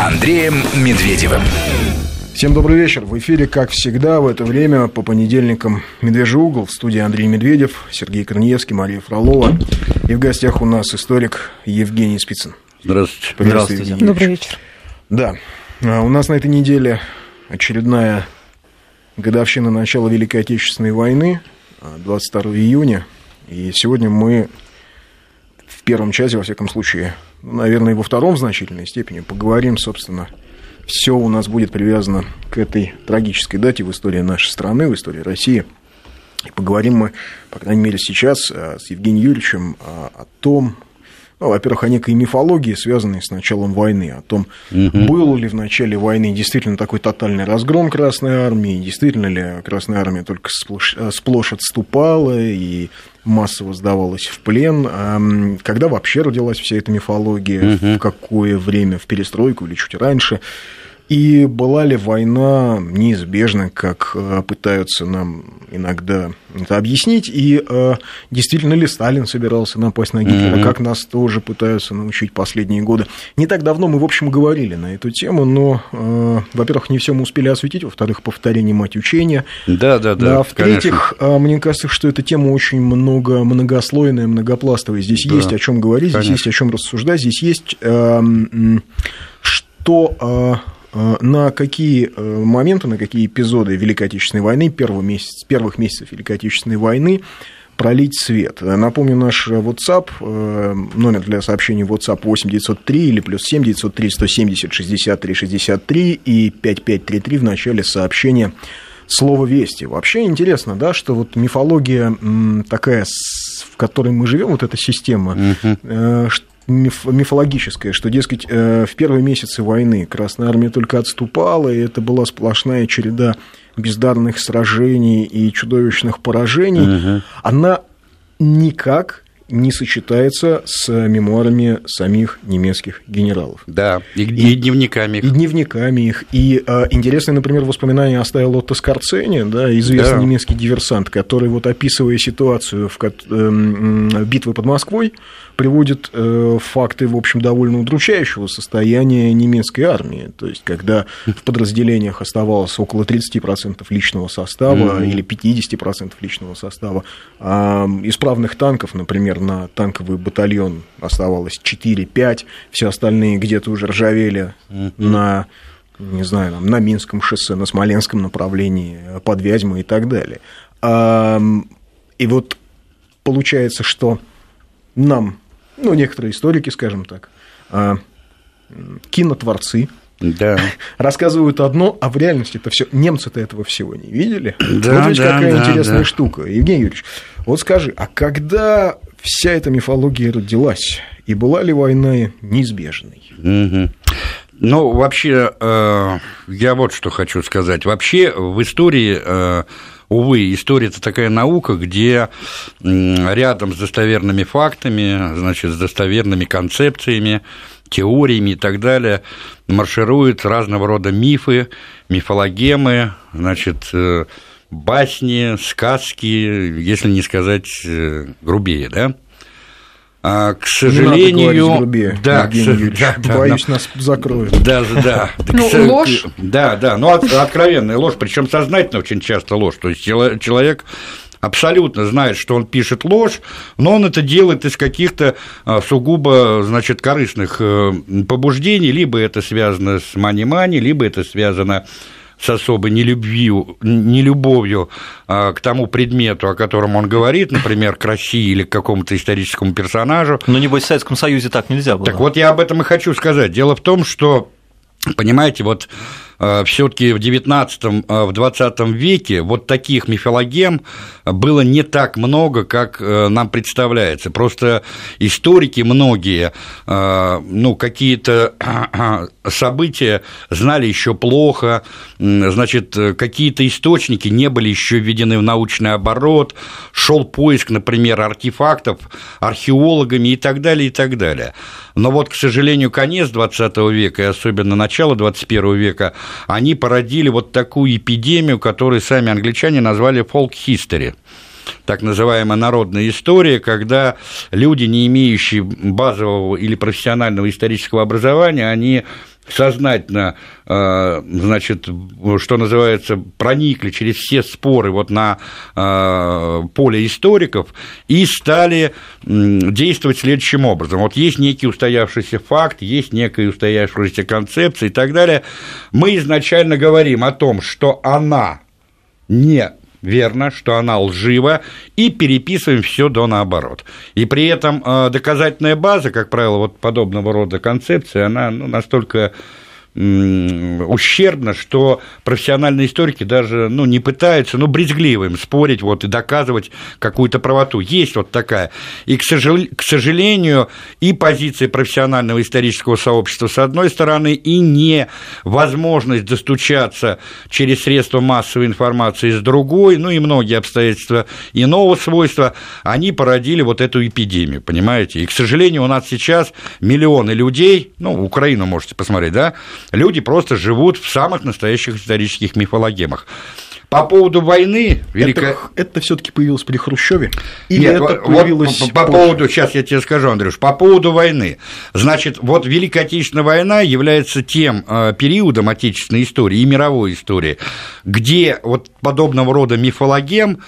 Андреем Медведевым. Всем добрый вечер. В эфире, как всегда, в это время по понедельникам «Медвежий угол» в студии Андрей Медведев, Сергей Корнеевский, Мария Фролова. И в гостях у нас историк Евгений Спицын. Здравствуйте. Здравствуйте. Евгений Добрый вечер. Да, а у нас на этой неделе очередная годовщина начала Великой Отечественной войны, 22 июня. И сегодня мы в первом часе, во всяком случае, наверное, во втором в значительной степени поговорим, собственно, все у нас будет привязано к этой трагической дате в истории нашей страны, в истории России. И поговорим мы, по крайней мере, сейчас э, с Евгением Юрьевичем э, о том, ну, во-первых, о некой мифологии, связанной с началом войны, о том, угу. был ли в начале войны действительно такой тотальный разгром Красной Армии, действительно ли Красная Армия только сплошь, э, сплошь отступала и массово сдавалась в плен. Когда вообще родилась вся эта мифология, угу. в какое время, в перестройку или чуть раньше. И была ли война неизбежна, как э, пытаются нам иногда это объяснить, и э, действительно ли Сталин собирался напасть на Гитлера, mm-hmm. как нас тоже пытаются научить последние годы. Не так давно мы, в общем, говорили на эту тему, но, э, во-первых, не все мы успели осветить, во-вторых, повторение мать учения. Да, да, да. да в-третьих, мне кажется, что эта тема очень много, многослойная, многопластовая. Здесь да. есть о чем говорить, конечно. здесь есть о чем рассуждать, здесь есть э, что на какие э, моменты, на какие эпизоды Великой Отечественной войны, первого месяц, первых месяцев Великой Отечественной войны пролить свет. Напомню, наш WhatsApp, э, номер для сообщений WhatsApp 8903 или плюс 7 903 170 63 63 и 5533 в начале сообщения слово «Вести». Вообще интересно, да, что вот мифология такая, в которой мы живем, вот эта система, угу миф, мифологическое, что, дескать, э, в первые месяцы войны Красная Армия только отступала, и это была сплошная череда бездарных сражений и чудовищных поражений, угу. она никак не сочетается с мемуарами самих немецких генералов. Да, и, и, и дневниками их. И дневниками их. И а, интересное, например, воспоминание оставил Отто Скорцени, да, известный да. немецкий диверсант, который, вот, описывая ситуацию в, э, битвы под Москвой, приводит э, факты, в общем, довольно удручающего состояния немецкой армии. То есть, когда в подразделениях оставалось около 30% личного состава mm-hmm. или 50% личного состава, а исправных танков, например, на танковый батальон оставалось 4-5, все остальные где-то уже ржавели mm-hmm. на не знаю, там, на Минском шоссе, на Смоленском направлении, под Вязьмой и так далее. И вот получается, что нам ну, некоторые историки, скажем так, а, кинотворцы, да. рассказывают одно, а в реальности это все немцы-то этого всего не видели. Да, вот ведь да, какая да, интересная да. штука. Евгений Юрьевич, вот скажи, а когда вся эта мифология родилась, и была ли война неизбежной? Ну, вообще, э, я вот что хочу сказать. Вообще, в истории э, увы, история – это такая наука, где рядом с достоверными фактами, значит, с достоверными концепциями, теориями и так далее маршируют разного рода мифы, мифологемы, значит, э, басни, сказки, если не сказать э, грубее, да? А, к сожалению, грубее, да, к, да, да, боюсь, да, нас закроют. Да, да, да. Ну, ложь. Да, да, ну откровенная ложь, причем сознательно очень часто ложь. То есть человек абсолютно знает, что он пишет ложь, но он это делает из каких-то а, сугубо, значит, корыстных э, побуждений, либо это связано с мани-мани, либо это связано с особой нелюбвью, нелюбовью а, к тому предмету, о котором он говорит, например, к России или к какому-то историческому персонажу. Но, небось, в Советском Союзе так нельзя было. Так вот, я об этом и хочу сказать. Дело в том, что, понимаете, вот все-таки в XIX, э, в XX веке вот таких мифологем было не так много, как э, нам представляется. Просто историки многие, ну, какие-то события знали еще плохо, значит, какие-то источники не были еще введены в научный оборот, шел поиск, например, артефактов археологами и так далее, и так далее. Но вот, к сожалению, конец XX века и особенно начало XXI века, они породили вот такую эпидемию, которую сами англичане назвали history так называемая народная история, когда люди, не имеющие базового или профессионального исторического образования, они сознательно, э, значит, что называется, проникли через все споры вот на э, поле историков и стали действовать следующим образом. Вот есть некий устоявшийся факт, есть некая устоявшаяся концепция и так далее. Мы изначально говорим о том, что она не верно, что она лжива, и переписываем все до наоборот. И при этом э, доказательная база, как правило, вот подобного рода концепции, она ну, настолько ущербно, что профессиональные историки даже ну, не пытаются, ну, брезгливо им спорить вот, и доказывать какую-то правоту. Есть вот такая. И, к, сожал... к сожалению, и позиция профессионального исторического сообщества с одной стороны, и невозможность достучаться через средства массовой информации с другой, ну, и многие обстоятельства иного свойства, они породили вот эту эпидемию, понимаете? И, к сожалению, у нас сейчас миллионы людей, ну, Украину можете посмотреть, да, люди просто живут в самых настоящих исторических мифологемах. По поводу войны... Велико... Это, это все-таки появилось при Хрущеве? Или Нет, это появилось вот по, по поводу, сейчас я тебе скажу, Андрюш, по поводу войны. Значит, вот Великая Отечественная война является тем э, периодом отечественной истории и мировой истории, где вот подобного рода мифологем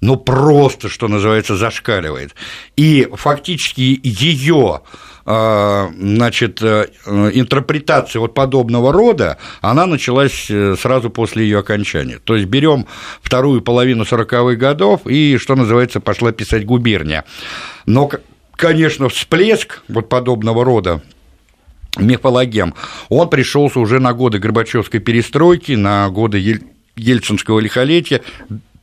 ну, просто, что называется, зашкаливает. И фактически ее значит, э, интерпретация вот подобного рода, она началась э, сразу после ее окончания. То есть берем вторую половину 40-х годов и, что называется, пошла писать губерния. Но, конечно, всплеск вот подобного рода мифологем, он пришелся уже на годы Горбачевской перестройки, на годы Ельцинского лихолетия,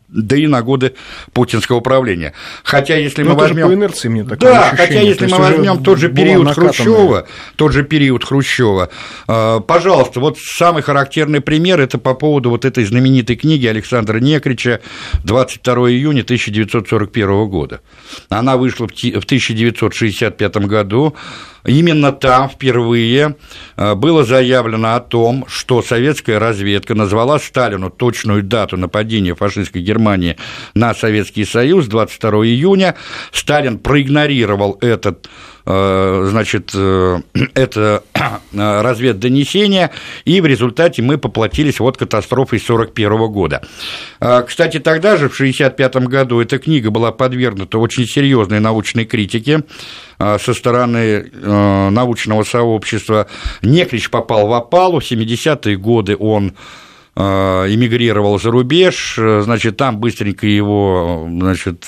да и на годы путинского правления. Хотя, если Но ну, мы возьмем... по инерции мне такое Да, хотя, если мы возьмем тот же период Хрущева, тот же период Хрущева, э, пожалуйста, вот самый характерный пример это по поводу вот этой знаменитой книги Александра Некрича 22 июня 1941 года. Она вышла в 1965 году. Именно там впервые э, было заявлено о том, что советская разведка назвала Сталину точную дату нападения фашистской Германии на Советский Союз 22 июня. Сталин проигнорировал этот значит, э, это разведдонесение, и в результате мы поплатились вот катастрофой 1941 года. Э, кстати, тогда же, в 1965 году, эта книга была подвергнута очень серьезной научной критике со стороны научного сообщества. Некрич попал в опалу, в 70-е годы он эмигрировал за рубеж, значит, там быстренько его, значит,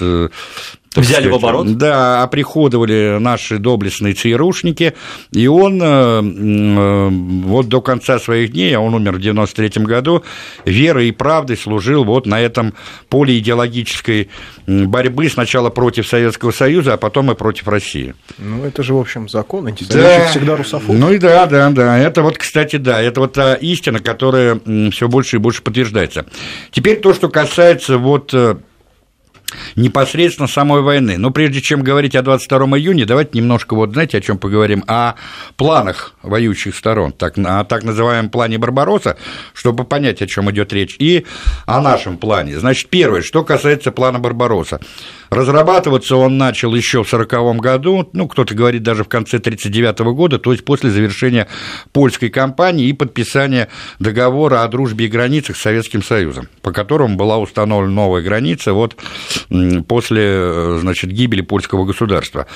Взяли сказать, в оборот? Да, оприходовали наши доблестные ЦРУшники, и он э, э, вот до конца своих дней, а он умер в 93 году, верой и правдой служил вот на этом поле идеологической борьбы сначала против Советского Союза, а потом и против России. Ну, это же, в общем, закон, антисоветчик да. всегда русофоб. Ну и да, да, да, это вот, кстати, да, это вот та истина, которая все больше и больше подтверждается. Теперь то, что касается вот э, непосредственно самой войны. Но прежде чем говорить о 22 июня, давайте немножко, вот знаете, о чем поговорим? О планах воюющих сторон, так, о так называемом плане Барбароса, чтобы понять, о чем идет речь, и о нашем плане. Значит, первое, что касается плана Барбароса. Разрабатываться он начал еще в 1940 году, ну, кто-то говорит даже в конце 1939 года, то есть после завершения польской кампании и подписания договора о дружбе и границах с Советским Союзом, по которому была установлена новая граница вот после, э, значит, гибели польского государства.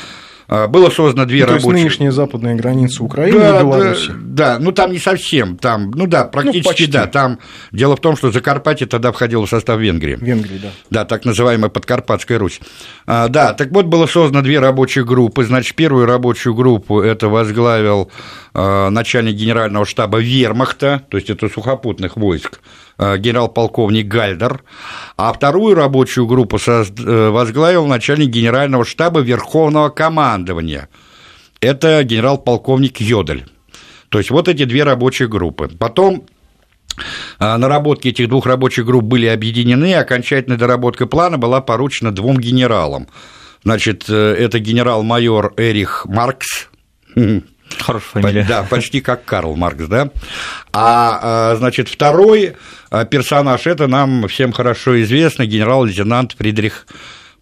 А, было создано две ну, рабочие... То есть нынешняя западная граница Украины да, и Беларуси. Да, да, ну там не совсем, там, ну да, практически ну, да, там дело в том, что Закарпатье тогда входило в состав Венгрии. Венгрии, да. Да, так называемая Подкарпатская Русь. А, да, так вот было создано две рабочие группы, значит, первую рабочую группу это возглавил а, начальник генерального штаба Вермахта, то есть это сухопутных войск, генерал-полковник Гальдер, а вторую рабочую группу э, возглавил начальник генерального штаба Верховного командования. Это генерал-полковник Йодель. То есть вот эти две рабочие группы. Потом а, наработки этих двух рабочих групп были объединены, окончательная доработка плана была поручена двум генералам. Значит, э, это генерал-майор Эрих Маркс, Хорошая фамилия. Да, почти как Карл Маркс, да. А, а, значит, второй а, персонаж, это нам всем хорошо известный генерал-лейтенант Фридрих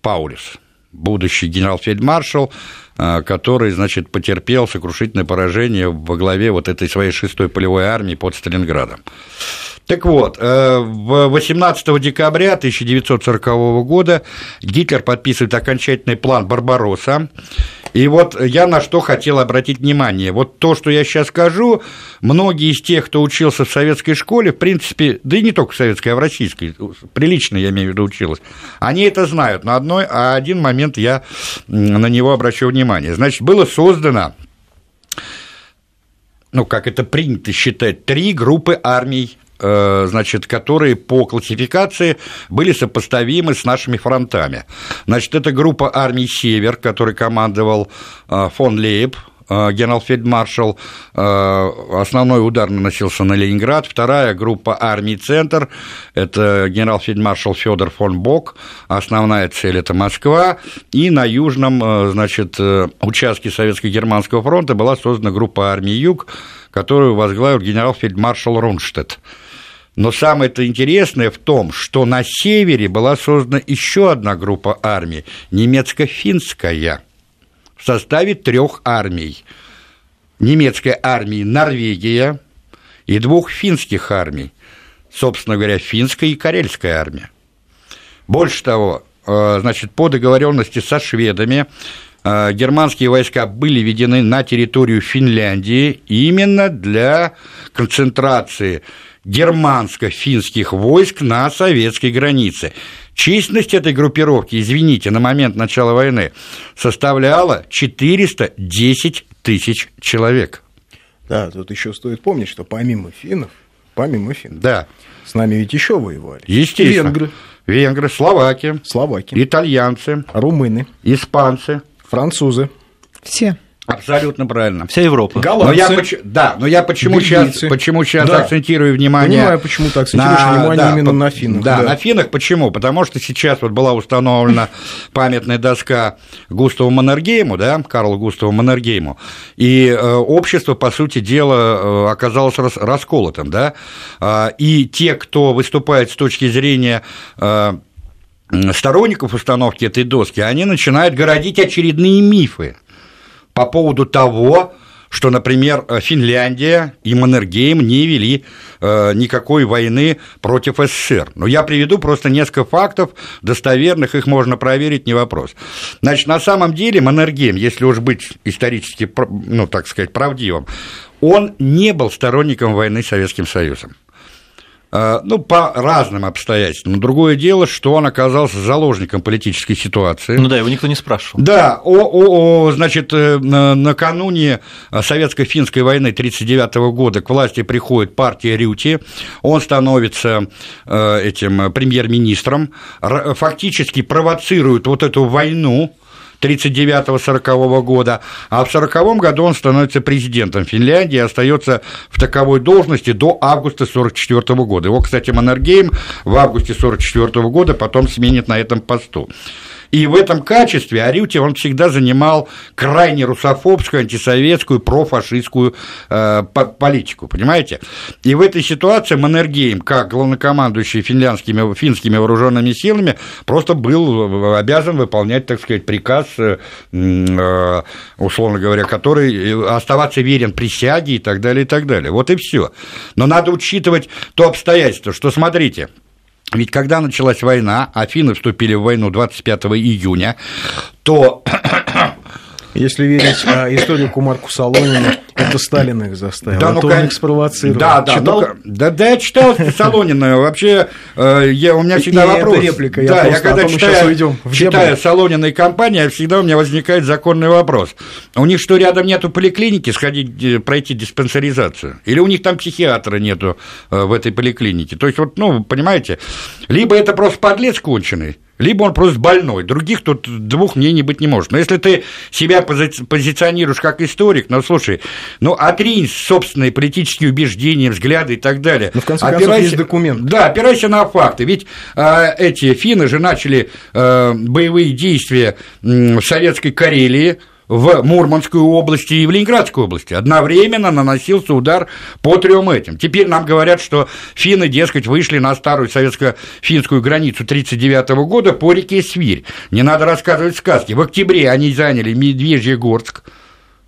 Паулюс, будущий генерал-фельдмаршал, который, значит, потерпел сокрушительное поражение во главе вот этой своей шестой полевой армии под Сталинградом. Так вот, 18 э, декабря 1940 года Гитлер подписывает окончательный план «Барбаросса», и вот я на что хотел обратить внимание. Вот то, что я сейчас скажу, многие из тех, кто учился в советской школе, в принципе, да и не только в советской, а в российской, прилично, я имею в виду, училась, они это знают, но одной, а один момент я на него обращу внимание. Значит, было создано ну, как это принято считать, три группы армий значит, которые по классификации были сопоставимы с нашими фронтами. Значит, это группа армий «Север», который командовал э, фон Лейб, э, генерал-фельдмаршал, основной удар наносился на Ленинград, вторая группа армий «Центр», это генерал-фельдмаршал Федор фон Бок, основная цель – это Москва, и на южном, значит, участке Советско-Германского фронта была создана группа армий «Юг», которую возглавил генерал-фельдмаршал Рунштедт. Но самое-то интересное в том, что на севере была создана еще одна группа армий, немецко-финская, в составе трех армий. Немецкой армии Норвегия и двух финских армий, собственно говоря, финская и карельская армия. Больше того, э, значит, по договоренности со шведами э, германские войска были введены на территорию Финляндии именно для концентрации германско-финских войск на советской границе. Численность этой группировки, извините, на момент начала войны составляла 410 тысяч человек. Да, тут еще стоит помнить, что помимо финнов, помимо финнов, да. с нами ведь еще воевали. Естественно. Венгры. Венгры, словаки, словаки, итальянцы, румыны, испанцы, французы. Все. Абсолютно правильно. Вся Европа. Голландцы. Но я, да, но я почему сейчас, почему сейчас да. акцентирую внимание... Понимаю, почему ты акцентируешь на, внимание да, именно на финнах. Да, да, на финнах. Почему? Потому что сейчас вот была установлена памятная доска Густаву Маннергейму, да, Карлу Густаву Маннергейму, и э, общество, по сути дела, э, оказалось рас, расколотым, да, э, и те, кто выступает с точки зрения... Э, сторонников установки этой доски, они начинают городить очередные мифы по поводу того, что, например, Финляндия и Маннергейм не вели э, никакой войны против СССР. Но я приведу просто несколько фактов достоверных, их можно проверить, не вопрос. Значит, на самом деле Маннергейм, если уж быть исторически, ну, так сказать, правдивым, он не был сторонником войны с Советским Союзом. Э, ну, по разным обстоятельствам. Другое дело, что он оказался заложником политической ситуации. Ну да, его никто не спрашивал. Да, о, о, о, значит, э, накануне советско-финской войны 1939 года к власти приходит партия Рюти, он становится э, этим премьер-министром, фактически провоцирует вот эту войну, 1939-1940 года, а в 1940 году он становится президентом Финляндии и остается в таковой должности до августа 1944 года. Его, кстати, Маннергейм в августе 1944 года потом сменит на этом посту. И в этом качестве Арюти он всегда занимал крайне русофобскую, антисоветскую, профашистскую э, политику, понимаете? И в этой ситуации Маннергейм, как главнокомандующий финляндскими, финскими вооруженными силами, просто был обязан выполнять, так сказать, приказ, э, э, условно говоря, который оставаться верен присяге и так далее, и так далее. Вот и все. Но надо учитывать то обстоятельство, что, смотрите, ведь когда началась война, Афины вступили в войну 25 июня, то если верить а, историку Марку Солонину, это Сталин их заставил, да, ну, он их спровоцировал. Да, да, читал? Ну, да, да, я читал Солонина, вообще, э, я, у меня всегда и вопрос. Это реплика, да, я, я когда читаю, читаю Солонина и компания, всегда у меня возникает законный вопрос. У них что, рядом нету поликлиники, сходить, э, пройти диспансеризацию? Или у них там психиатра нету э, в этой поликлинике? То есть, вот, ну, понимаете, либо это просто подлец конченый, либо он просто больной. Других тут двух мнений быть не может. Но если ты себя пози- позиционируешь как историк, ну, слушай, ну, отринь собственные политические убеждения, взгляды и так далее. Ну, в конце опирайся, концов, есть документ. Да, опирайся на факты. Ведь э, эти финны же начали э, боевые действия в советской Карелии, в Мурманской области и в Ленинградской области. Одновременно наносился удар по трем этим. Теперь нам говорят, что финны, дескать, вышли на старую советско-финскую границу 1939 года по реке Свирь. Не надо рассказывать сказки. В октябре они заняли Медвежьегорск,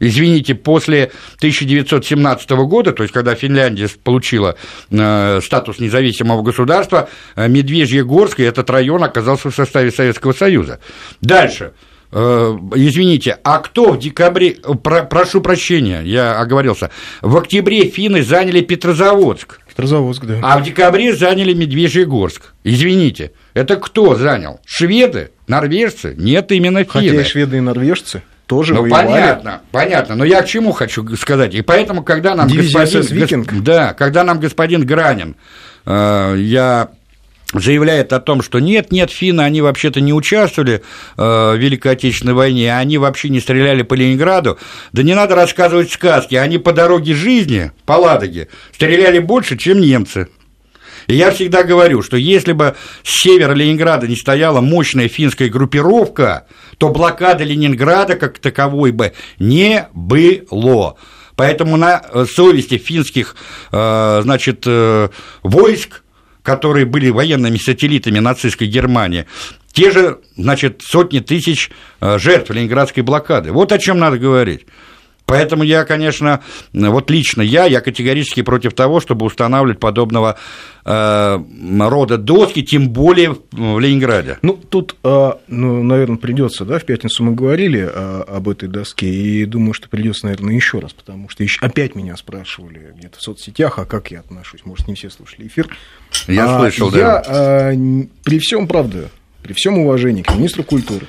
Извините, после 1917 года, то есть когда Финляндия получила э, статус независимого государства, э, Медвежьегорск и этот район оказался в составе Советского Союза. Дальше. Э, извините, а кто в декабре, про, прошу прощения, я оговорился, в октябре финны заняли Петрозаводск. Петрозаводск, да. А в декабре заняли Медвежьегорск. Извините, это кто занял? Шведы? Норвежцы? Нет, именно финны. Хотя и шведы, и норвежцы тоже ну, воевали. понятно, понятно. Но я к чему хочу сказать? И поэтому, когда нам Дивизия господин... Да, когда нам господин Гранин, э, я заявляет о том, что нет, нет, финны, они вообще-то не участвовали э, в Великой Отечественной войне, они вообще не стреляли по Ленинграду. Да не надо рассказывать сказки, они по дороге жизни, по Ладоге, стреляли больше, чем немцы. И я всегда говорю, что если бы с севера Ленинграда не стояла мощная финская группировка, то блокады Ленинграда как таковой бы не было. Поэтому на совести финских э, значит, э, войск, которые были военными сателлитами нацистской Германии, те же, значит, сотни тысяч жертв Ленинградской блокады. Вот о чем надо говорить. Поэтому я, конечно, вот лично я, я категорически против того, чтобы устанавливать подобного э, рода доски, тем более в Ленинграде. Ну, тут, э, ну, наверное, придется, да, в пятницу мы говорили э, об этой доске, и думаю, что придется, наверное, еще раз, потому что еще опять меня спрашивали где-то в соцсетях, а как я отношусь, может, не все слушали эфир. Я а, слышал, я, да. Я, при всем, правда, при всем уважении к министру культуры,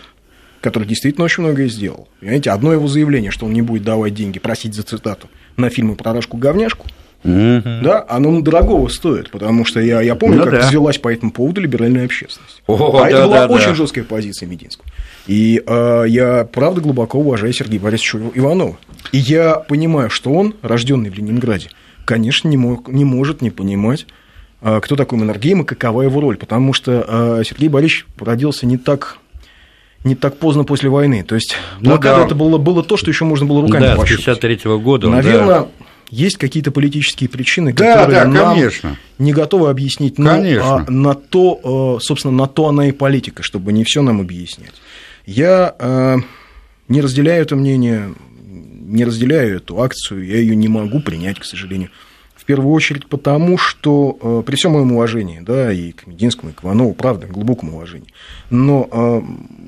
который действительно очень многое сделал. Понимаете, одно его заявление, что он не будет давать деньги, просить за цитату на фильмы про Рашку-говняшку, Mm-hmm. Да, оно дорогого стоит, потому что я, я помню, ну, как да. взвелась по этому поводу либеральная общественность. О, а да, это была да, очень да. жесткая позиция Мединского. И э, я, правда, глубоко уважаю Сергея Борисовича Иванова. И я понимаю, что он, рожденный в Ленинграде, конечно, не, мог, не может не понимать, э, кто такой Маннергейм и какова его роль. Потому что э, Сергей Борисович родился не так не так поздно после войны. То есть блокада ну, да. это было, было то, что еще можно было руками да, пощупать. 53 года. Наверное, да. есть какие-то политические причины, да, которые да, нам конечно. не готовы объяснить. Но конечно. А на то, э, собственно, на то она и политика, чтобы не все нам объяснять. Я э, не разделяю это мнение, не разделяю эту акцию, я ее не могу принять, к сожалению. В первую очередь потому, что э, при всем моем уважении, да, и к Мединскому, и к Иванову, правда, глубоком уважении, но э,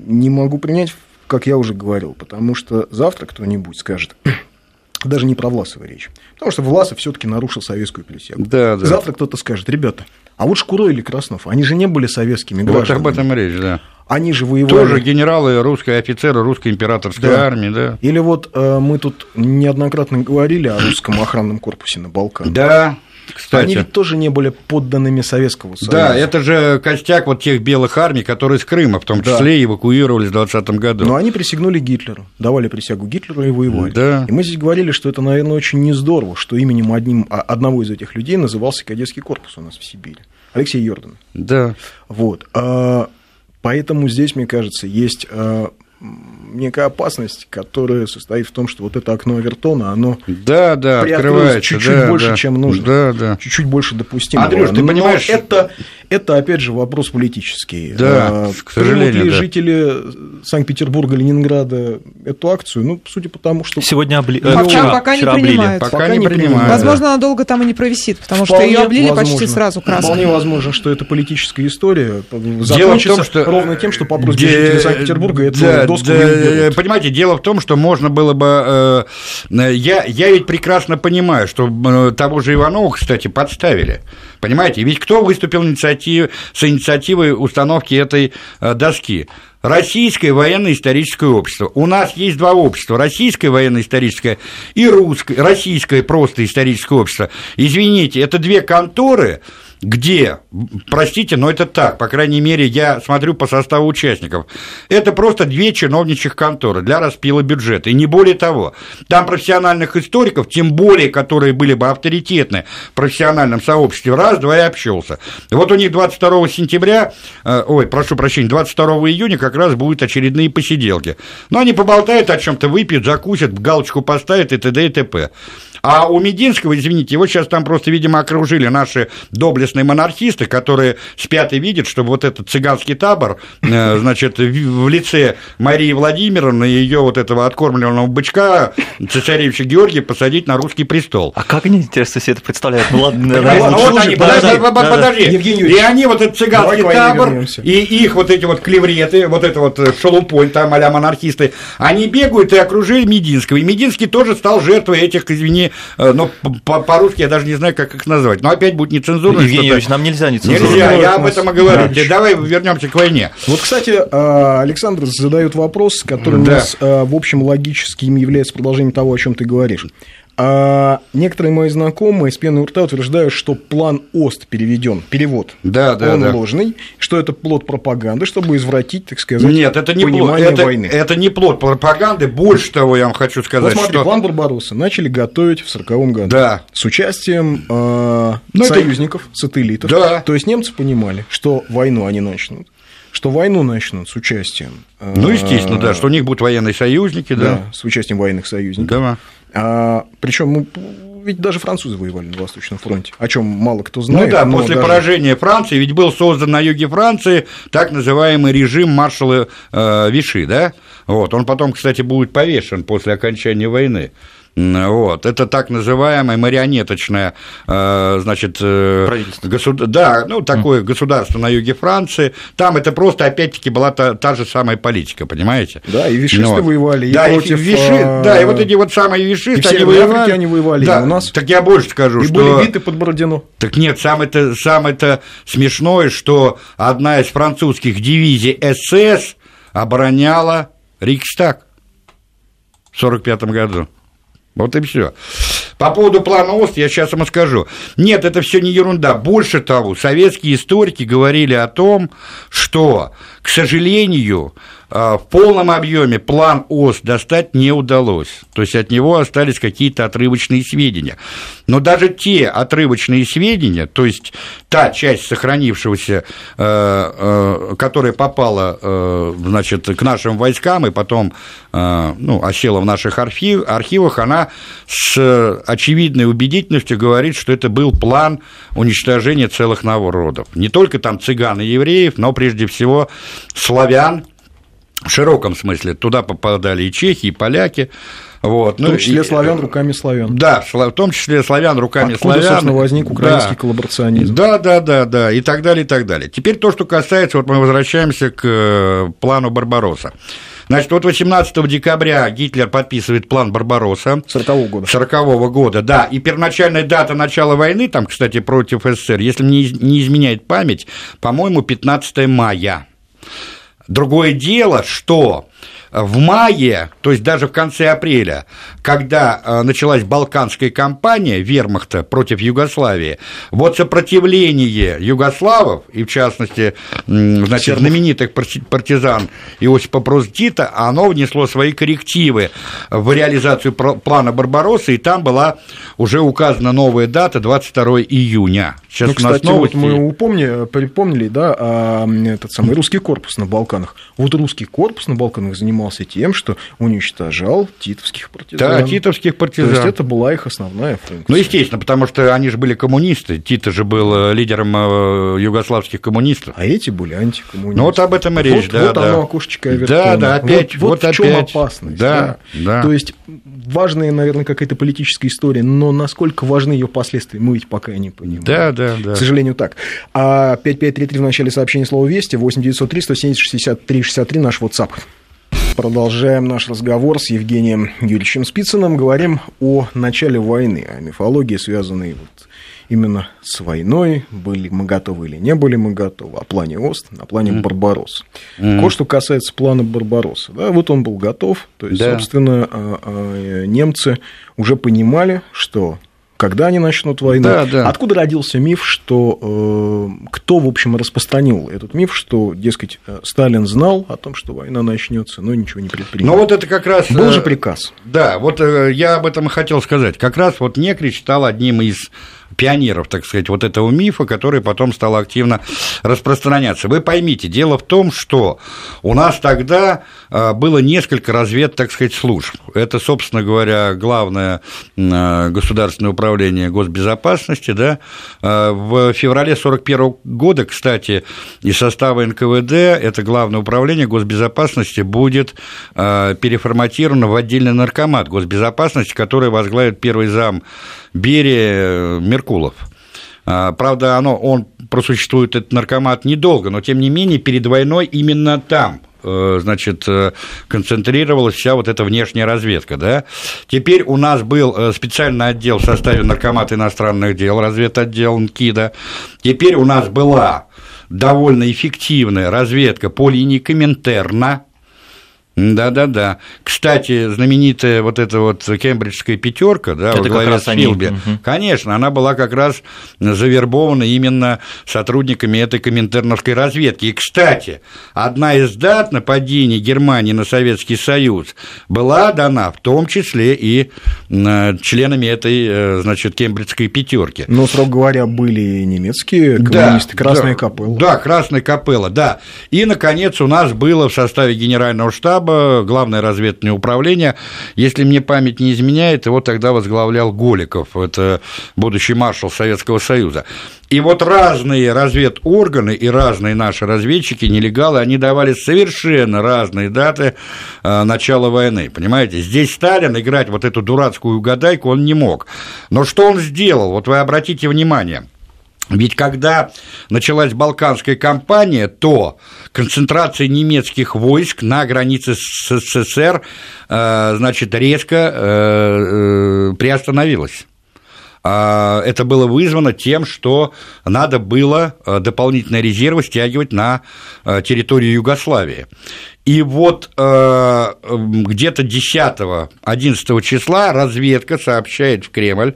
не могу принять, как я уже говорил, потому что завтра кто-нибудь скажет, даже не про Власова речь, потому что Власов все-таки нарушил советскую присягу. Да, да. Завтра кто-то скажет, ребята, а вот Шкуро или Краснов, они же не были советскими гражданами. Вот об этом речь, да. Они же воевали. Тоже генералы, русские офицеры русской императорской да. армии, да. Или вот э, мы тут неоднократно говорили о русском охранном корпусе на Балканах. Да, кстати. Они ведь тоже не были подданными Советского Союза. Да, это же костяк вот тех белых армий, которые с Крыма, в том числе, да. эвакуировались в 20 году. Но они присягнули Гитлеру, давали присягу Гитлеру и воевали. Да. И мы здесь говорили, что это, наверное, очень не здорово, что именем одним, а, одного из этих людей назывался кадетский корпус у нас в Сибири. Алексей Йордан. Да. Вот. Поэтому здесь, мне кажется, есть а, некая опасность, которая состоит в том, что вот это окно Авертона, оно да, да, открывается чуть-чуть да, больше, да, чем нужно, да, да. чуть-чуть больше допустимо. Андрюш, ты понимаешь, это, это опять же вопрос политический. Да, а, к сожалению, ли да. жители Санкт-Петербурга, Ленинграда эту акцию? Ну, судя по тому, что... Сегодня обли... пока, ну, вчера, пока вчера не принимают. Пока, пока не принимают. Возможно, она долго там и не провисит, потому вполне что ее облили возможно, почти сразу красной. Вполне возможно, что это политическая история закончится в том, что... ровно тем, что по просьбе жителей Санкт-Петербурга эту да, доску да, не Понимаете, дело в том, что можно было бы... Э, я, я ведь прекрасно понимаю, что э, того же Иванова, кстати, подставили. Понимаете, ведь кто выступил инициатив, с инициативой установки этой э, доски? Российское военно-историческое общество. У нас есть два общества. Российское военно-историческое и русское, российское просто историческое общество. Извините, это две конторы, где, простите, но это так, по крайней мере, я смотрю по составу участников, это просто две чиновничьих конторы для распила бюджета, и не более того. Там профессиональных историков, тем более, которые были бы авторитетны в профессиональном сообществе, раз-два и общался. Вот у них 22 сентября, э, ой, прошу прощения, 22 июня как раз будут очередные посиделки. Но они поболтают о чем то выпьют, закусят, галочку поставят и т.д. и т.п. А у Мединского, извините, его сейчас там просто, видимо, окружили наши доблестные монархисты, которые спят и видят, чтобы вот этот цыганский табор, э, значит, в лице Марии Владимировны и ее вот этого откормленного бычка цесаревича Георгия посадить на русский престол. А как они, интересно, себе это представляют? Ну ладно, подожди, подожди. И они вот этот цыганский табор, и их вот эти вот клевреты, вот это вот шалупонь там а монархисты, они бегают и окружили Мединского. И Мединский тоже стал жертвой этих, извини, Э, но по-русски я даже не знаю, как их назвать. Но опять будет нецензурно. Евгений Юрьевич, нам нельзя нецензурно. Нельзя, я об этом и говорю. Давай вернемся к войне. Вот, кстати, э, Александр задает вопрос, который у нас, э, в общем, логическим является продолжением того, о чем ты говоришь. А некоторые мои знакомые с пеной у рта утверждают, что план ОСТ переведен, перевод, да, да, он да. ложный, что это плод пропаганды, чтобы извратить, так сказать, Нет, это не понимание плод, это, войны. Это не плод пропаганды, больше того, я вам хочу сказать, вот смотри, что... план Барбаросса начали готовить в 1940 году. Да. С участием э, Ну, это- союзников, сателлитов. Да. То есть немцы понимали, что войну они начнут, что войну начнут с участием... Ну, естественно, да, что у них будут военные союзники, да, да. с участием военных союзников. Да. А, причем, ну, ведь даже французы воевали на Восточном фронте, о чем мало кто Ну знает. да, но после даже- поражения Франции, ведь был создан на юге Франции так называемый режим маршала э, Виши, да? Вот, он потом, кстати, будет повешен после окончания войны. Вот, это так называемое марионеточное, э, значит, э, государ- да, ну, такое государство на юге Франции. Там это просто, опять-таки, была та, та же самая политика, понимаете? Да, и вишисты вот. воевали, и да, против, виши, а, да, и вот эти вот самые вишисты, и в они воевали. Африке они воевали, и да, у нас. Так я больше скажу, И что... были биты под Бородино. Так нет, самое-то самое смешное, что одна из французских дивизий СС обороняла Рикстаг в 1945 году. Вот и все. По поводу плана ОСТ я сейчас вам скажу. Нет, это все не ерунда. Больше того, советские историки говорили о том, что, к сожалению, в полном объеме план ОС достать не удалось. То есть от него остались какие-то отрывочные сведения. Но даже те отрывочные сведения, то есть та часть сохранившегося, э, э, которая попала э, значит, к нашим войскам и потом ну, осела в наших архив, архивах, она с очевидной убедительностью говорит, что это был план уничтожения целых народов. Не только там цыган и евреев, но прежде всего славян, в широком смысле. Туда попадали и чехи, и поляки. Вот. В том ну, числе и- славян руками славян. Да, в том числе славян руками Откуда, славян. собственно, возник украинский Да. коллаборационизм. Да, да, да, да, и так далее, и так далее. Теперь то, что касается, вот мы возвращаемся к э, плану Барбаросса. Значит, вот 18 декабря Гитлер подписывает план Барбаросса. 40 года. 40 года, да. И первоначальная дата начала войны, там, кстати, против СССР, если не изменяет память, по-моему, 15 мая. Другое дело, что в мае, то есть даже в конце апреля, когда э, началась Балканская кампания вермахта против Югославии, вот сопротивление югославов, и в частности, значит, знаменитых парти- партизан Иосипа Брос Тита, оно внесло свои коррективы в реализацию плана Барбаросса, и там была уже указана новая дата, 22 июня. Сейчас Ну, у нас кстати, вот новости. мы упомни, припомнили, да, а, этот самый русский корпус на Балканах. Вот русский корпус на Балканах занимался тем, что уничтожал титовских партизан. Да, титовских То партизан. есть это была их основная функция. Ну, естественно, потому что они же были коммунисты. Тита же был э, лидером э, югославских коммунистов. А эти были антикоммунисты. Ну, вот об этом и речь, вот, да, Вот да. оно, окошечко Да, Авертона. да, опять, вот, вот в чем опасность. Да, да. То есть, важная, наверное, какая-то политическая история, но насколько важны ее последствия, мы ведь пока не понимаем. Да, да, да. К сожалению, так. А 5533 в начале сообщения слова «Вести», 8903 170 63 63 наш WhatsApp. Продолжаем наш разговор с Евгением Юрьевичем Спицыным. Говорим о начале войны, о мифологии, связанной вот именно с войной. Были мы готовы или не были мы готовы. О плане ОСТ, о плане Барбаросса. Кое что касается плана Барбаросса. Да, вот он был готов. То есть, Да. собственно, а, а, немцы уже понимали, что когда они начнут войну. Да, да. Откуда родился миф, что э, кто, в общем, распространил этот миф, что, дескать, э, Сталин знал о том, что война начнется, но ничего не предпринял. Но вот это как раз... Был э, же приказ. Да, вот э, я об этом и хотел сказать. Как раз вот Некрич стал одним из пионеров, так сказать, вот этого мифа, который потом стал активно распространяться. Вы поймите, дело в том, что у нас тогда э, было несколько развед, так сказать, служб. Это, собственно говоря, главное э, государственное управление госбезопасности, да. Э, в феврале 1941 года, кстати, из состава НКВД это главное управление госбезопасности будет переформатировано в отдельный наркомат госбезопасности, который возглавит первый зам Берия Меркулов. Правда, оно, он просуществует, этот наркомат, недолго, но, тем не менее, перед войной именно там значит, концентрировалась вся вот эта внешняя разведка, да. Теперь у нас был специальный отдел в составе Наркомата иностранных дел, разведотдел НКИДа. Теперь у нас была довольно эффективная разведка по линии Коминтерна, да-да-да. Кстати, знаменитая вот эта вот кембриджская пятерка, да, Это во главе с Филби, угу. конечно, она была как раз завербована именно сотрудниками этой коминтерновской разведки. И, кстати, одна из дат нападения Германии на Советский Союз была дана в том числе и членами этой, э, значит, кембриджской пятерки. Но, срок говоря, были немецкие коммунисты, да, Красная да, Капелла. Да, Красная Капелла, да. И, наконец, у нас было в составе генерального штаба штаба, главное разведывательное управление. Если мне память не изменяет, его тогда возглавлял Голиков, это будущий маршал Советского Союза. И вот разные разведорганы и разные наши разведчики, нелегалы, они давали совершенно разные даты э, начала войны. Понимаете, здесь Сталин играть вот эту дурацкую угадайку он не мог. Но что он сделал? Вот вы обратите внимание – ведь когда началась Балканская кампания, то концентрация немецких войск на границе с СССР, э, значит, резко э, э, приостановилась. А, это было вызвано тем, что надо было дополнительные резервы стягивать на территорию Югославии. И вот где-то 10-11 числа разведка сообщает в Кремль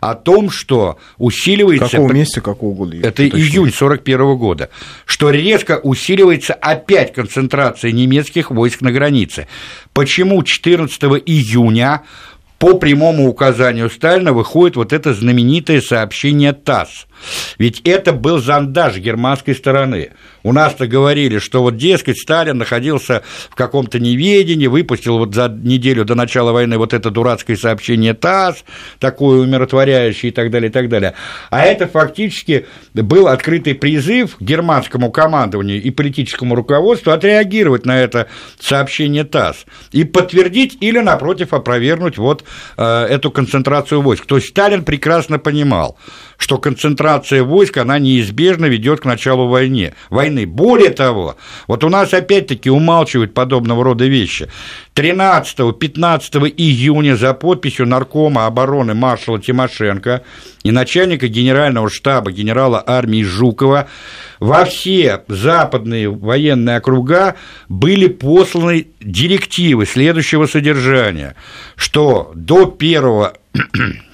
о том, что усиливается... Какого месяца, какого года? Это июнь 41 года. Что резко усиливается опять концентрация немецких войск на границе. Почему 14 июня по прямому указанию Сталина выходит вот это знаменитое сообщение ТАСС. Ведь это был зондаж германской стороны. У нас-то говорили, что вот, дескать, Сталин находился в каком-то неведении, выпустил вот за неделю до начала войны вот это дурацкое сообщение ТАСС, такое умиротворяющее и так далее, и так далее. А это фактически был открытый призыв германскому командованию и политическому руководству отреагировать на это сообщение ТАСС и подтвердить или, напротив, опровергнуть вот э, эту концентрацию войск. То есть Сталин прекрасно понимал, что концентрация войск, она неизбежно ведет к началу войны. войны. Более того, вот у нас опять-таки умалчивают подобного рода вещи. 13-15 июня за подписью наркома обороны маршала Тимошенко и начальника генерального штаба генерала армии Жукова во все западные военные округа были посланы директивы следующего содержания, что до 1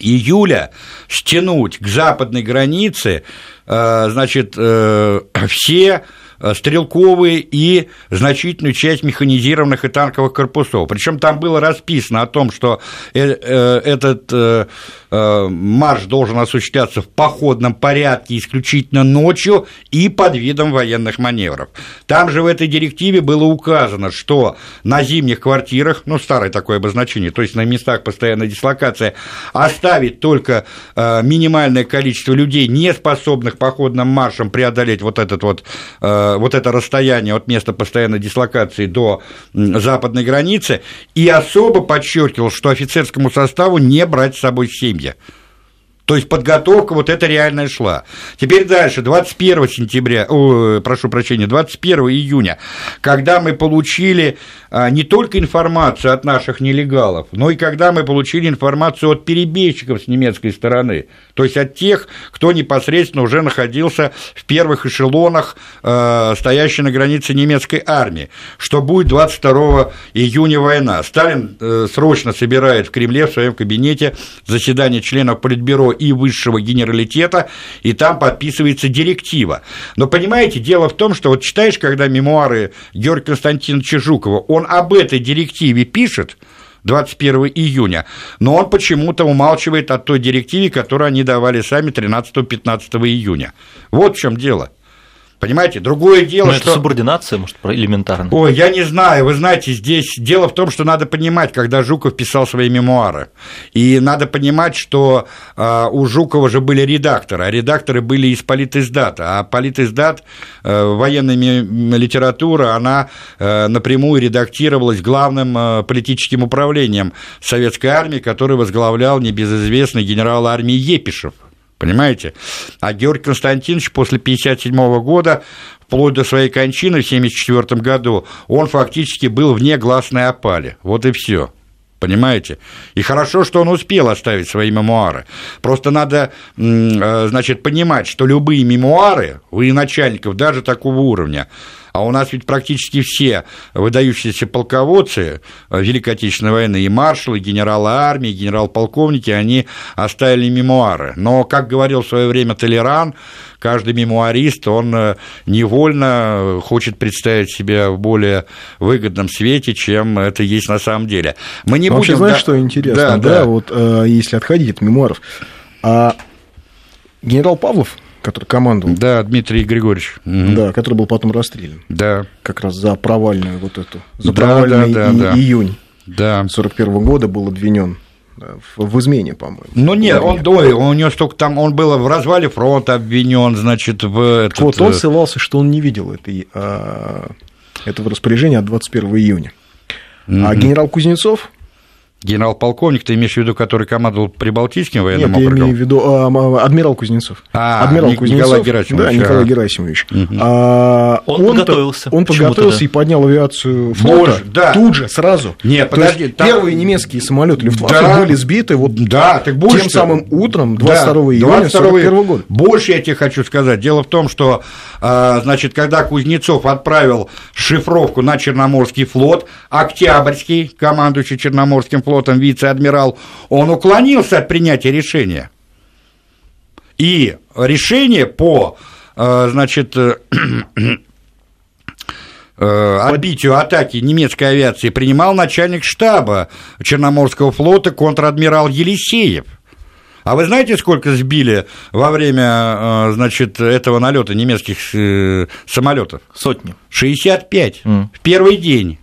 июля стянуть к западной границе, э, значит, э, все стрелковые и значительную часть механизированных и танковых корпусов. Причем там было расписано о том, что э, этот марш должен осуществляться в походном порядке исключительно ночью и под видом военных маневров. Там же в этой директиве было указано, что на зимних квартирах, ну, старое такое обозначение, то есть на местах постоянной дислокации, оставить только минимальное количество людей, не способных походным маршем преодолеть вот этот вот вот это расстояние от места постоянной дислокации до западной границы, и особо подчеркивал, что офицерскому составу не брать с собой семьи. Yeah. То есть подготовка вот эта реальная шла. Теперь дальше, 21 сентября, о, прошу прощения, 21 июня, когда мы получили а, не только информацию от наших нелегалов, но и когда мы получили информацию от перебежчиков с немецкой стороны, то есть от тех, кто непосредственно уже находился в первых эшелонах, э, стоящей на границе немецкой армии, что будет 22 июня война. Сталин э, срочно собирает в Кремле в своем кабинете заседание членов Политбюро и высшего генералитета, и там подписывается директива. Но понимаете, дело в том, что вот читаешь, когда мемуары Георгия Константиновича Жукова, он об этой директиве пишет, 21 июня, но он почему-то умалчивает о той директиве, которую они давали сами 13-15 июня. Вот в чем дело. Понимаете, другое дело, Но что... это субординация, может, элементарно. Ой, я не знаю, вы знаете, здесь дело в том, что надо понимать, когда Жуков писал свои мемуары, и надо понимать, что э, у Жукова же были редакторы, а редакторы были из политиздата, а политиздат, э, военная литература, она э, напрямую редактировалась главным э, политическим управлением советской армии, который возглавлял небезызвестный генерал армии Епишев. Понимаете? А Георгий Константинович после 1957 года, вплоть до своей кончины в 1974 году, он фактически был вне гласной опали. Вот и все. Понимаете? И хорошо, что он успел оставить свои мемуары. Просто надо, значит, понимать, что любые мемуары военачальников, даже такого уровня, а у нас ведь практически все выдающиеся полководцы Великой Отечественной войны, и маршалы, и генералы армии, и генерал-полковники, они оставили мемуары. Но, как говорил в свое время Толеран, каждый мемуарист, он э, невольно хочет представить себя в более выгодном свете, чем это есть на самом деле. Мы не Вообще, будем... знаешь, да... что интересно? Да, да, да, вот э, если отходить от мемуаров, а генерал Павлов, который командовал. Да, Дмитрий Григорьевич. Да, который был потом расстрелян. Да. Как раз за провальную вот эту, за да, провальный да, да, и, да. июнь. Да. 41 года был обвинен в, измене, по-моему. Ну нет, он, ой, у него столько там, он был в развале фронта обвинен, значит, в этот... Вот он э, ссылался, что он не видел этой, а, этого распоряжения от 21 июня. Mm-hmm. А генерал Кузнецов, Генерал-полковник, ты имеешь в виду, который командовал Прибалтийским военным Нет, округом? я имею в виду а, адмирал Кузнецов. А, адмирал Ник- Кузнецов, Николай Герасимович. Да, Николай Герасимович. Угу. А, он, он подготовился. Он подготовился и поднял авиацию флота Боже, да. тут же, сразу. Нет, То подожди. Там... Первые немецкие самолеты Люфтваффе да. были сбиты вот да, так больше тем самым утром 22 да, июня 1941 года. Больше я тебе хочу сказать. Дело в том, что, а, значит, когда Кузнецов отправил шифровку на Черноморский флот, Октябрьский, командующий Черноморским флотом, вице-адмирал адмирал, он уклонился от принятия решения. И решение по, э, значит, э, э, отбитию атаки немецкой авиации принимал начальник штаба Черноморского флота контр-адмирал Елисеев. А вы знаете, сколько сбили во время, значит, этого налета немецких самолетов? Сотни. 65 mm. в первый день.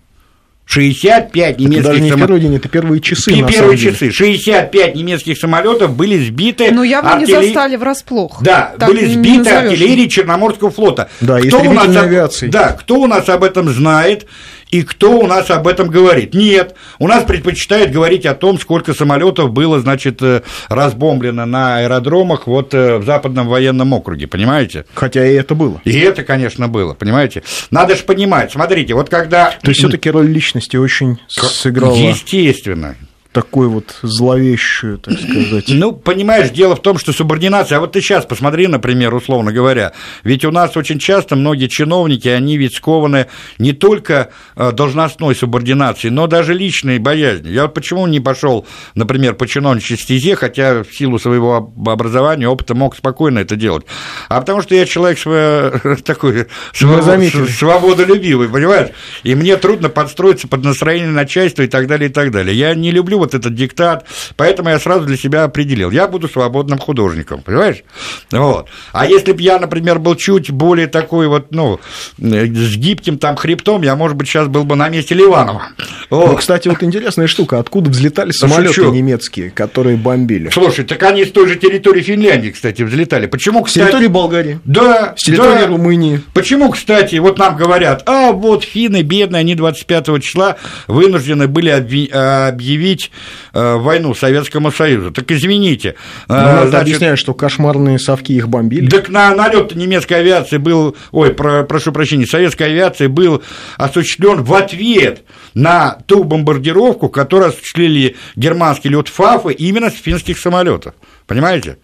65 немецких это даже не самолетов. первый день, это первые часы. И первые часы. 65 немецких самолетов были сбиты. Ну, явно артиллер... не застали врасплох. Да, так были сбиты артиллерией Черноморского флота. Да, кто у нас авиации. Да, кто у нас об этом знает? И кто у нас об этом говорит? Нет, у нас предпочитают говорить о том, сколько самолетов было, значит, э, разбомблено на аэродромах вот э, в Западном военном округе, понимаете? Хотя и это было. И это, конечно, было, понимаете? Надо же понимать, смотрите, вот когда... То есть все таки роль личности очень сыграла. Естественно такой вот зловещую, так сказать. Ну, понимаешь, дело в том, что субординация, а вот ты сейчас посмотри, например, условно говоря, ведь у нас очень часто многие чиновники, они ведь скованы не только э, должностной субординацией, но даже личной боязнью. Я вот почему не пошел, например, по чиновничьей стезе, хотя в силу своего образования, опыта мог спокойно это делать. А потому что я человек такой свободолюбивый, понимаешь? И мне трудно подстроиться под настроение начальства и так далее, и так далее. Я не люблю вот этот диктат, поэтому я сразу для себя определил, я буду свободным художником, понимаешь? Вот. А если бы я, например, был чуть более такой вот, ну, с гибким там хребтом, я, может быть, сейчас был бы на месте Ливанова. Вот. Ну, кстати, вот интересная штука, откуда взлетали самолеты немецкие, которые бомбили? Слушай, так они с той же территории Финляндии, кстати, взлетали. Почему, кстати... С территории Болгарии? Да. С территории да. Румынии? Почему, кстати, вот нам говорят, а вот финны бедные, они 25 числа вынуждены были объявить в войну Советскому Союзу. Так извините. Ну, значит, объясняют, что кошмарные совки их бомбили. Так на налет немецкой авиации был, ой, про, прошу прощения, советской авиации был осуществлен в ответ на ту бомбардировку, которую осуществили германские люфтфафы именно с финских самолетов. Понимаете?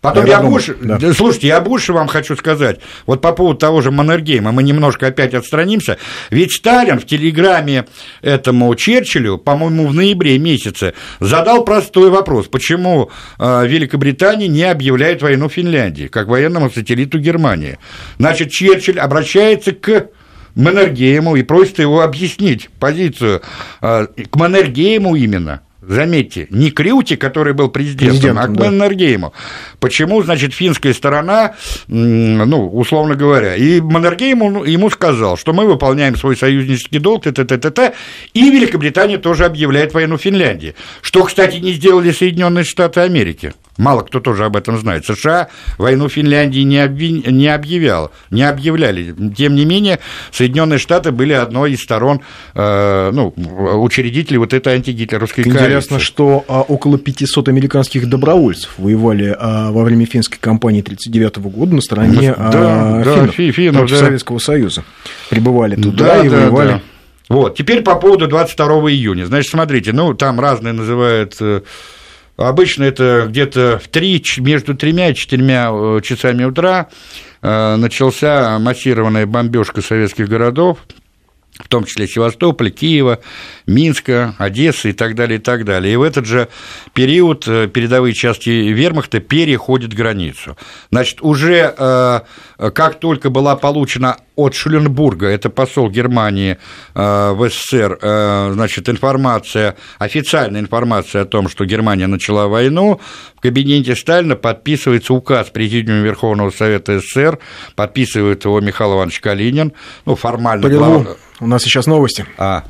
Потом я, я больше, да. слушайте, я больше вам хочу сказать, вот по поводу того же Маннергейма, мы немножко опять отстранимся, ведь Сталин в телеграмме этому Черчиллю, по-моему, в ноябре месяце, задал простой вопрос, почему э, Великобритания не объявляет войну Финляндии, как военному сателлиту Германии. Значит, Черчилль обращается к Маннергейму и просит его объяснить позицию э, к Маннергейму именно – заметьте, не Крюти, который был президентом, президентом а к да. Маннергейму. Почему, значит, финская сторона, ну, условно говоря, и Маннергейм ему сказал, что мы выполняем свой союзнический долг, т, т, т, т, т, и Великобритания тоже объявляет войну Финляндии, что, кстати, не сделали Соединенные Штаты Америки. Мало кто тоже об этом знает. США войну Финляндии не, обви... не объявлял, не объявляли. Тем не менее, Соединенные Штаты были одной из сторон, э, ну, учредителей вот этой антигитлеровской коалиции. Интересно, что а, около 500 американских добровольцев воевали а, во время финской кампании 1939 года на стороне да, а, да, финнов, финнов да. Советского Союза. Прибывали туда да, и да, воевали. Да. Вот, теперь по поводу 22 июня. Значит, смотрите, ну, там разные называют э, Обычно это где-то в 3, между тремя и четырьмя э, часами утра э, начался массированная бомбежка советских городов, в том числе Севастополя, Киева, Минска, Одессы и так далее, и так далее. И в этот же период э, передовые части вермахта переходят границу. Значит, уже э, как только была получена от Шуленбурга, это посол Германии э, в СССР, значит, информация, официальная информация о том, что Германия начала войну, в кабинете Сталина подписывается указ Президиума Верховного Совета СССР, подписывает его Михаил Иванович Калинин, ну, формально... Глав... У нас сейчас новости. А.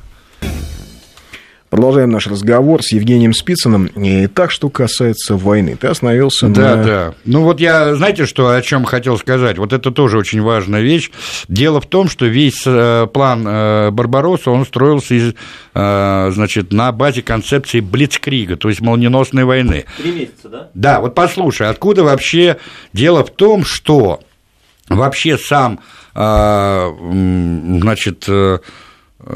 Продолжаем наш разговор с Евгением Спицыным. И так, что касается войны. Ты остановился да, на... Да, да. Ну вот я, знаете, что, о чем хотел сказать? Вот это тоже очень важная вещь. Дело в том, что весь э, план э, Барбаросса, он строился из, э, значит, на базе концепции Блицкрига, то есть молниеносной войны. Три месяца, да? Да, вот послушай, откуда вообще... Дело в том, что вообще сам, значит,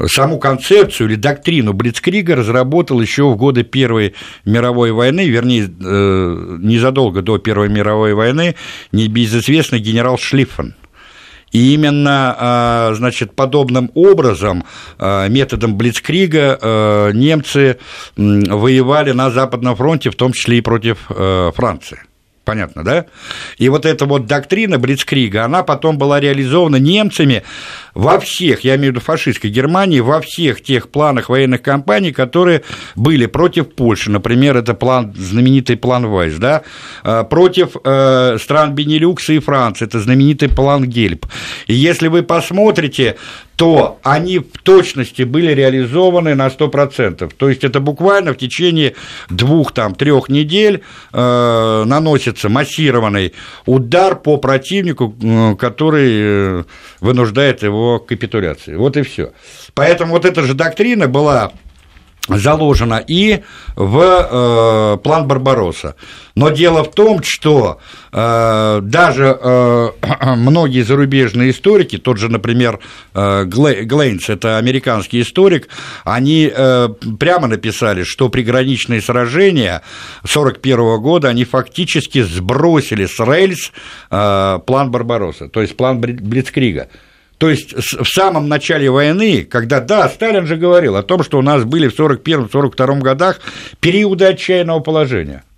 саму концепцию или доктрину Блицкрига разработал еще в годы Первой мировой войны, вернее, э, незадолго до Первой мировой войны, небезызвестный генерал Шлиффен. И именно, а, значит, подобным образом, а, методом Блицкрига, а, немцы воевали на Западном фронте, в том числе и против э, Франции. Понятно, да? И вот эта вот доктрина Блицкрига, она потом была реализована немцами во всех, я имею в виду фашистской Германии, во всех тех планах военных кампаний, которые были против Польши, например, это план, знаменитый план Вайс, да, а, против э, стран Бенилюкса и Франции, это знаменитый план Гельб. И если вы посмотрите, то они в точности были реализованы на 100%. То есть это буквально в течение двух-трех недель э, наносится массированный удар по противнику, который э, вынуждает его капитуляции. Вот и все. Поэтому вот эта же доктрина была заложена и в э, план Барбароса. Но дело в том, что э, даже э, многие зарубежные историки, тот же, например, э, Глейнс, это американский историк, они э, прямо написали, что приграничные сражения 1941 года, они фактически сбросили с рельс э, план Барбароса, то есть план Блицкрига. То есть в самом начале войны, когда, да, Сталин же говорил о том, что у нас были в 1941-1942 годах периоды отчаянного положения –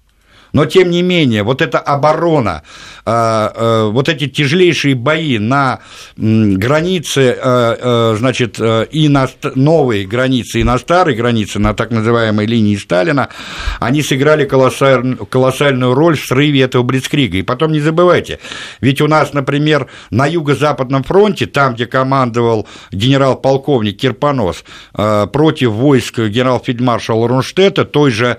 но, тем не менее, вот эта оборона, а, а, вот эти тяжелейшие бои на границе, а, значит, и на новой границе, и на старой границе, на так называемой линии Сталина, они сыграли колоссальную роль в срыве этого Блицкрига. И потом не забывайте, ведь у нас, например, на Юго-Западном фронте, там, где командовал генерал-полковник Кирпонос против войск генерал-фельдмаршала Рунштета, той же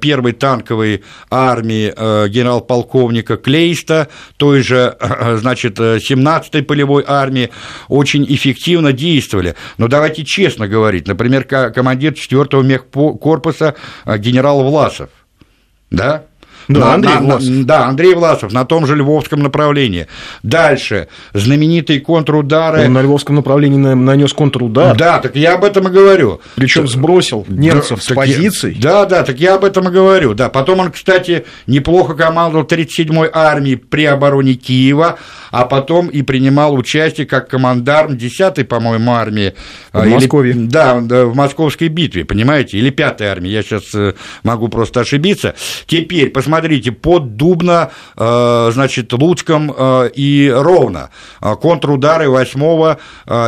первой танковой армии генерал-полковника Клейста, той же, значит, 17-й полевой армии, очень эффективно действовали. Но давайте честно говорить, например, командир 4-го мехкорпуса генерал Власов, да, да, на, Андрей на, Власов. На, да, Андрей Власов на том же Львовском направлении. Дальше, знаменитые контрудары. Он на Львовском направлении нанес контрудар. Да, так я об этом и говорю. Причем сбросил немцев да, с позиций. Я, да, да, так я об этом и говорю. Да, потом он, кстати, неплохо командовал 37-й армией при обороне Киева, а потом и принимал участие как командарм 10-й, по-моему, армии. В или, Москве. Да, в Московской битве, понимаете, или 5-й армии, я сейчас э, могу просто ошибиться. Теперь, посмотрите, под Дубно, э, значит, Луцком э, и Ровно, контрудары 8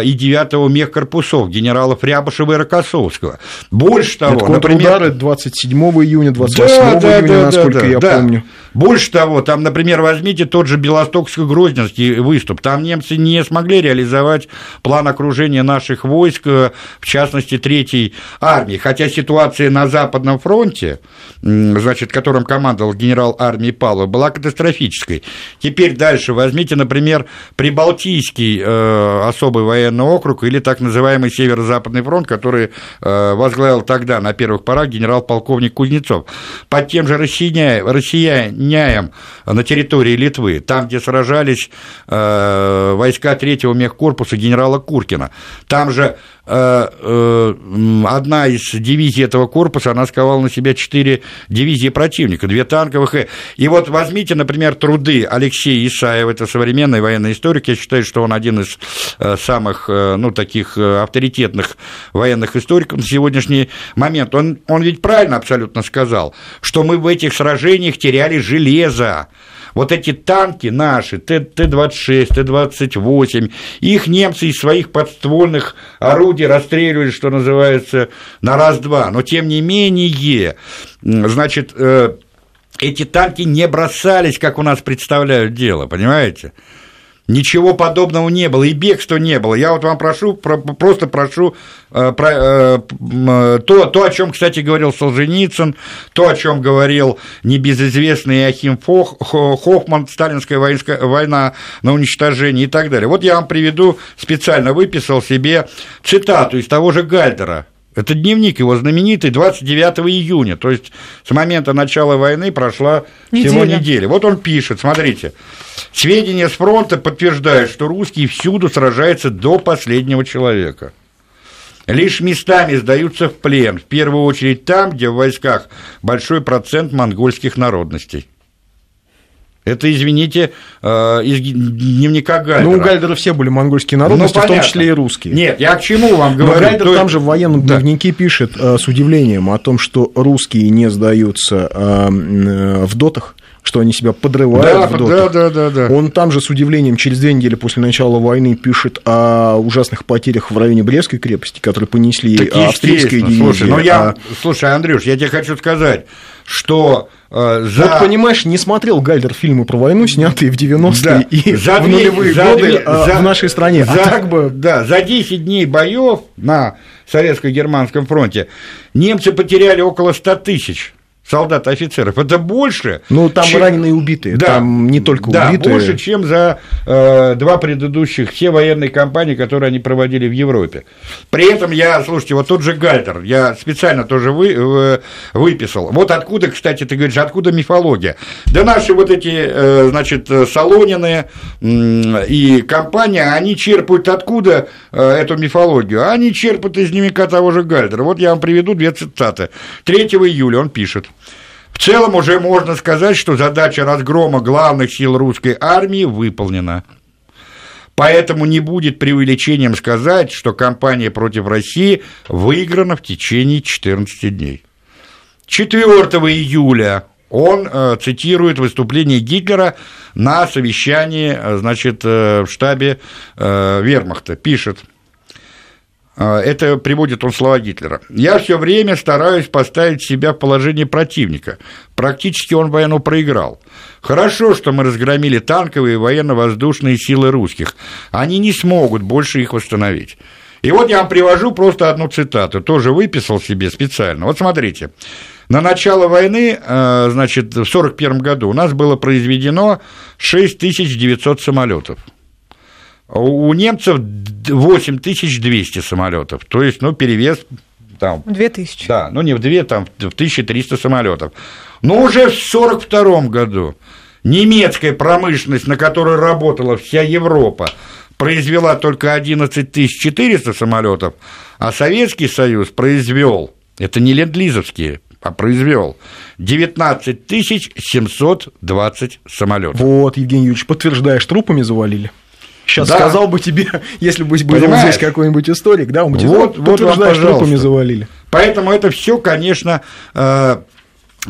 и 9 мехкорпусов генералов Рябышева и Рокоссовского. Больше того, Это контрудары например... 27 июня, 28 да, да, июня, да, насколько да, я да. помню. Больше того, там, например, возьмите тот же Белостокско-Грозненский выступ. Там немцы не смогли реализовать план окружения наших войск, в частности, Третьей армии. Хотя ситуация на Западном фронте, значит, которым командовал генерал армии Павлов, была катастрофической. Теперь дальше возьмите, например, Прибалтийский э, особый военный округ или так называемый Северо-Западный фронт, который э, возглавил тогда на первых порах генерал-полковник Кузнецов. Под тем же россияне Няем на территории Литвы, там, где сражались э, войска третьего мехкорпуса генерала Куркина. Там же одна из дивизий этого корпуса, она сковала на себя четыре дивизии противника, две танковых. И, вот возьмите, например, труды Алексея Исаева, это современный военный историк, я считаю, что он один из э, самых, э, ну, таких э, авторитетных военных историков на сегодняшний момент. Он, он ведь правильно абсолютно сказал, что мы в этих сражениях теряли железо. Вот эти танки наши, Т-26, Т-28, их немцы из своих подствольных орудий расстреливали, что называется, на раз-два. Но, тем не менее, значит, эти танки не бросались, как у нас представляют дело, понимаете? Ничего подобного не было, и бегства не было. Я вот вам прошу, про, просто прошу э, про, э, то, то, о чем, кстати, говорил Солженицын, то, о чем говорил небезызвестный Иохим Фох, Хоффман, сталинская воинская, война на уничтожение и так далее. Вот я вам приведу, специально выписал себе цитату из того же Гальдера, это дневник его знаменитый 29 июня, то есть с момента начала войны прошла неделя. всего неделя. Вот он пишет, смотрите, сведения с фронта подтверждают, что русские всюду сражаются до последнего человека. Лишь местами сдаются в плен, в первую очередь там, где в войсках большой процент монгольских народностей. Это, извините, э, из дневника Гальдера. Ну, у Гальдера все были монгольские народности, ну, в том числе и русские. Нет, я к чему вам говорю? Но Гальдер там же в военном да. дневнике пишет э, с удивлением о том, что русские не сдаются э, в дотах, что они себя подрывают да, в дотах. Да, да, да, да. Он там же с удивлением через две недели после начала войны пишет о ужасных потерях в районе Брестской крепости, которые понесли так австрийские дивизии. Слушай, ну я, а... слушай, Андрюш, я тебе хочу сказать, что э, за... Вот понимаешь, не смотрел Гальдер фильмы про войну, снятые в 90-е да. и за в нулевые за годы две, э, за, в нашей стране. За, а так бы... Да, за 10 дней боев на Советско-Германском фронте немцы потеряли около 100 тысяч солдат и офицеров. Это больше. Ну, там чем... раненые убитые. Да, там не только да, убитые. больше, чем за э, два предыдущих, все военные кампании, которые они проводили в Европе. При этом я, слушайте, вот тот же Гальтер, я специально тоже вы, э, выписал. Вот откуда, кстати, ты говоришь, откуда мифология? Да наши вот эти, э, значит, Солонины э, и компания, они черпают откуда э, эту мифологию? Они черпают из дневника того же Гальтера. Вот я вам приведу две цитаты. 3 июля он пишет. В целом уже можно сказать, что задача разгрома главных сил русской армии выполнена. Поэтому не будет преувеличением сказать, что кампания против России выиграна в течение 14 дней. 4 июля он э, цитирует выступление Гитлера на совещании э, значит, э, в штабе Вермахта. Пишет – это приводит он слова Гитлера. «Я все время стараюсь поставить себя в положение противника. Практически он войну проиграл. Хорошо, что мы разгромили танковые и военно-воздушные силы русских. Они не смогут больше их восстановить. И вот я вам привожу просто одну цитату, тоже выписал себе специально. Вот смотрите, на начало войны, э, значит, в 1941 году у нас было произведено 6900 самолетов. У немцев 8200 самолетов, то есть, ну, перевес там... 2000. Да, ну не в 2, там в 1300 самолетов. Но уже в 1942 году немецкая промышленность, на которой работала вся Европа, произвела только 11 400 самолетов, а Советский Союз произвел, это не ленд-лизовские, а произвел 19 720 самолетов. Вот, Евгений Юрьевич, подтверждаешь, трупами завалили? Сейчас да. сказал бы тебе, если бы был Понимаешь? здесь какой-нибудь историк, да, он бы тебе вот, вот вам, трупами завалили. Поэтому это все, конечно, э,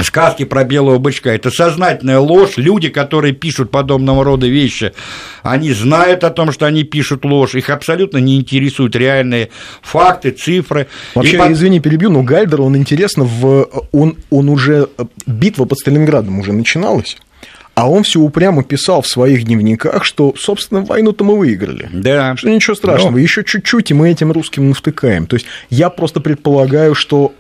сказки про белого бычка. Это сознательная ложь. Люди, которые пишут подобного рода вещи, они знают о том, что они пишут ложь. Их абсолютно не интересуют реальные факты, цифры. Вообще, И извини, перебью, но Гальдер, он интересно, в... он, он уже... Битва под Сталинградом уже начиналась. А он все упрямо писал в своих дневниках, что, собственно, войну-то мы выиграли. Да. Что ничего страшного, Но... еще чуть-чуть, и мы этим русским навтыкаем. То есть я просто предполагаю, что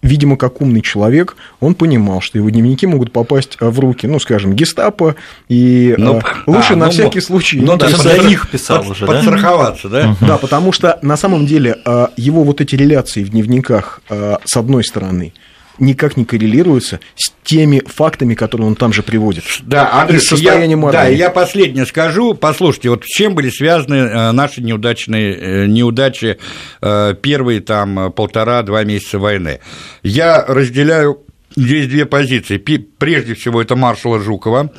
видимо, как умный человек, он понимал, что его дневники могут попасть в руки, ну, скажем, гестапо, и ну, лучше а, на ну, всякий случай... Ну, даже за них писал под, уже, Подстраховаться, да? Угу. Да, потому что, на самом деле, его вот эти реляции в дневниках, с одной стороны, никак не коррелируется с теми фактами, которые он там же приводит. Да, Андрей, я, да, я последнее скажу. Послушайте, вот с чем были связаны э, наши неудачные э, неудачи э, первые там полтора-два месяца войны? Я разделяю здесь две позиции. Прежде всего, это маршала Жукова,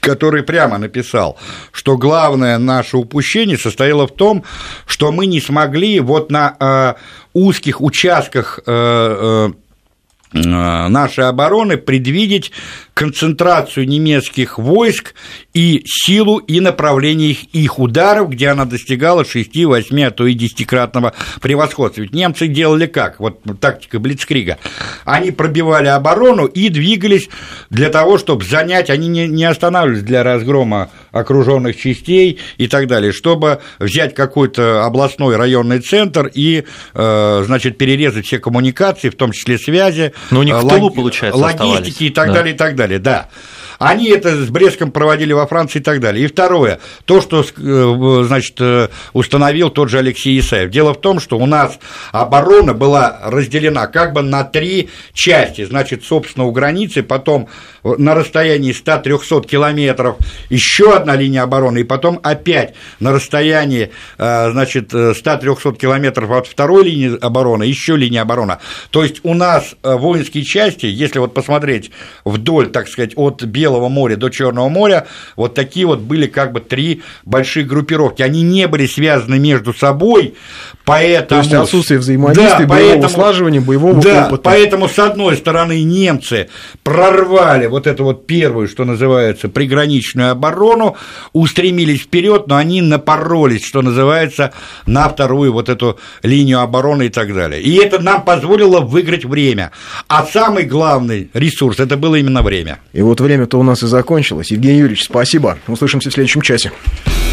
который прямо написал, что главное наше упущение состояло в том, что мы не смогли вот на э, узких участках э, Э, нашей обороны предвидеть концентрацию немецких войск и силу и направление их, их ударов, где она достигала 6, 8, а то и 10-кратного превосходства. Ведь немцы делали как? Вот тактика Блицкрига. Они пробивали оборону и двигались для того, чтобы занять, они не, не останавливались для разгрома окруженных частей и так далее, чтобы взять какой-то областной районный центр и, э, значит, перерезать все коммуникации, в том числе связи, но у них в тылу, получается, логистики и так да. далее, и так далее, да. Они это с Брестом проводили во Франции и так далее. И второе, то, что, э, значит, э, установил тот же Алексей Исаев. Дело в том, что у нас оборона была разделена как бы на три части. Значит, собственно, у границы, потом на расстоянии 100-300 километров еще одна линия обороны, и потом опять на расстоянии, э, значит, 100-300 километров от второй линии обороны еще линия обороны. То есть у нас воинские части, если вот посмотреть вдоль, так сказать, от Белого Белого моря до Черного моря, вот такие вот были как бы три большие группировки. Они не были связаны между собой, поэтому... То есть отсутствие взаимодействия, да, боевого поэтому, слаживания, боевого да, опыта. поэтому, с одной стороны, немцы прорвали вот эту вот первую, что называется, приграничную оборону, устремились вперед, но они напоролись, что называется, на вторую вот эту линию обороны и так далее. И это нам позволило выиграть время. А самый главный ресурс – это было именно время. И вот время-то у нас и закончилось. Евгений Юрьевич, спасибо. Услышимся в следующем часе.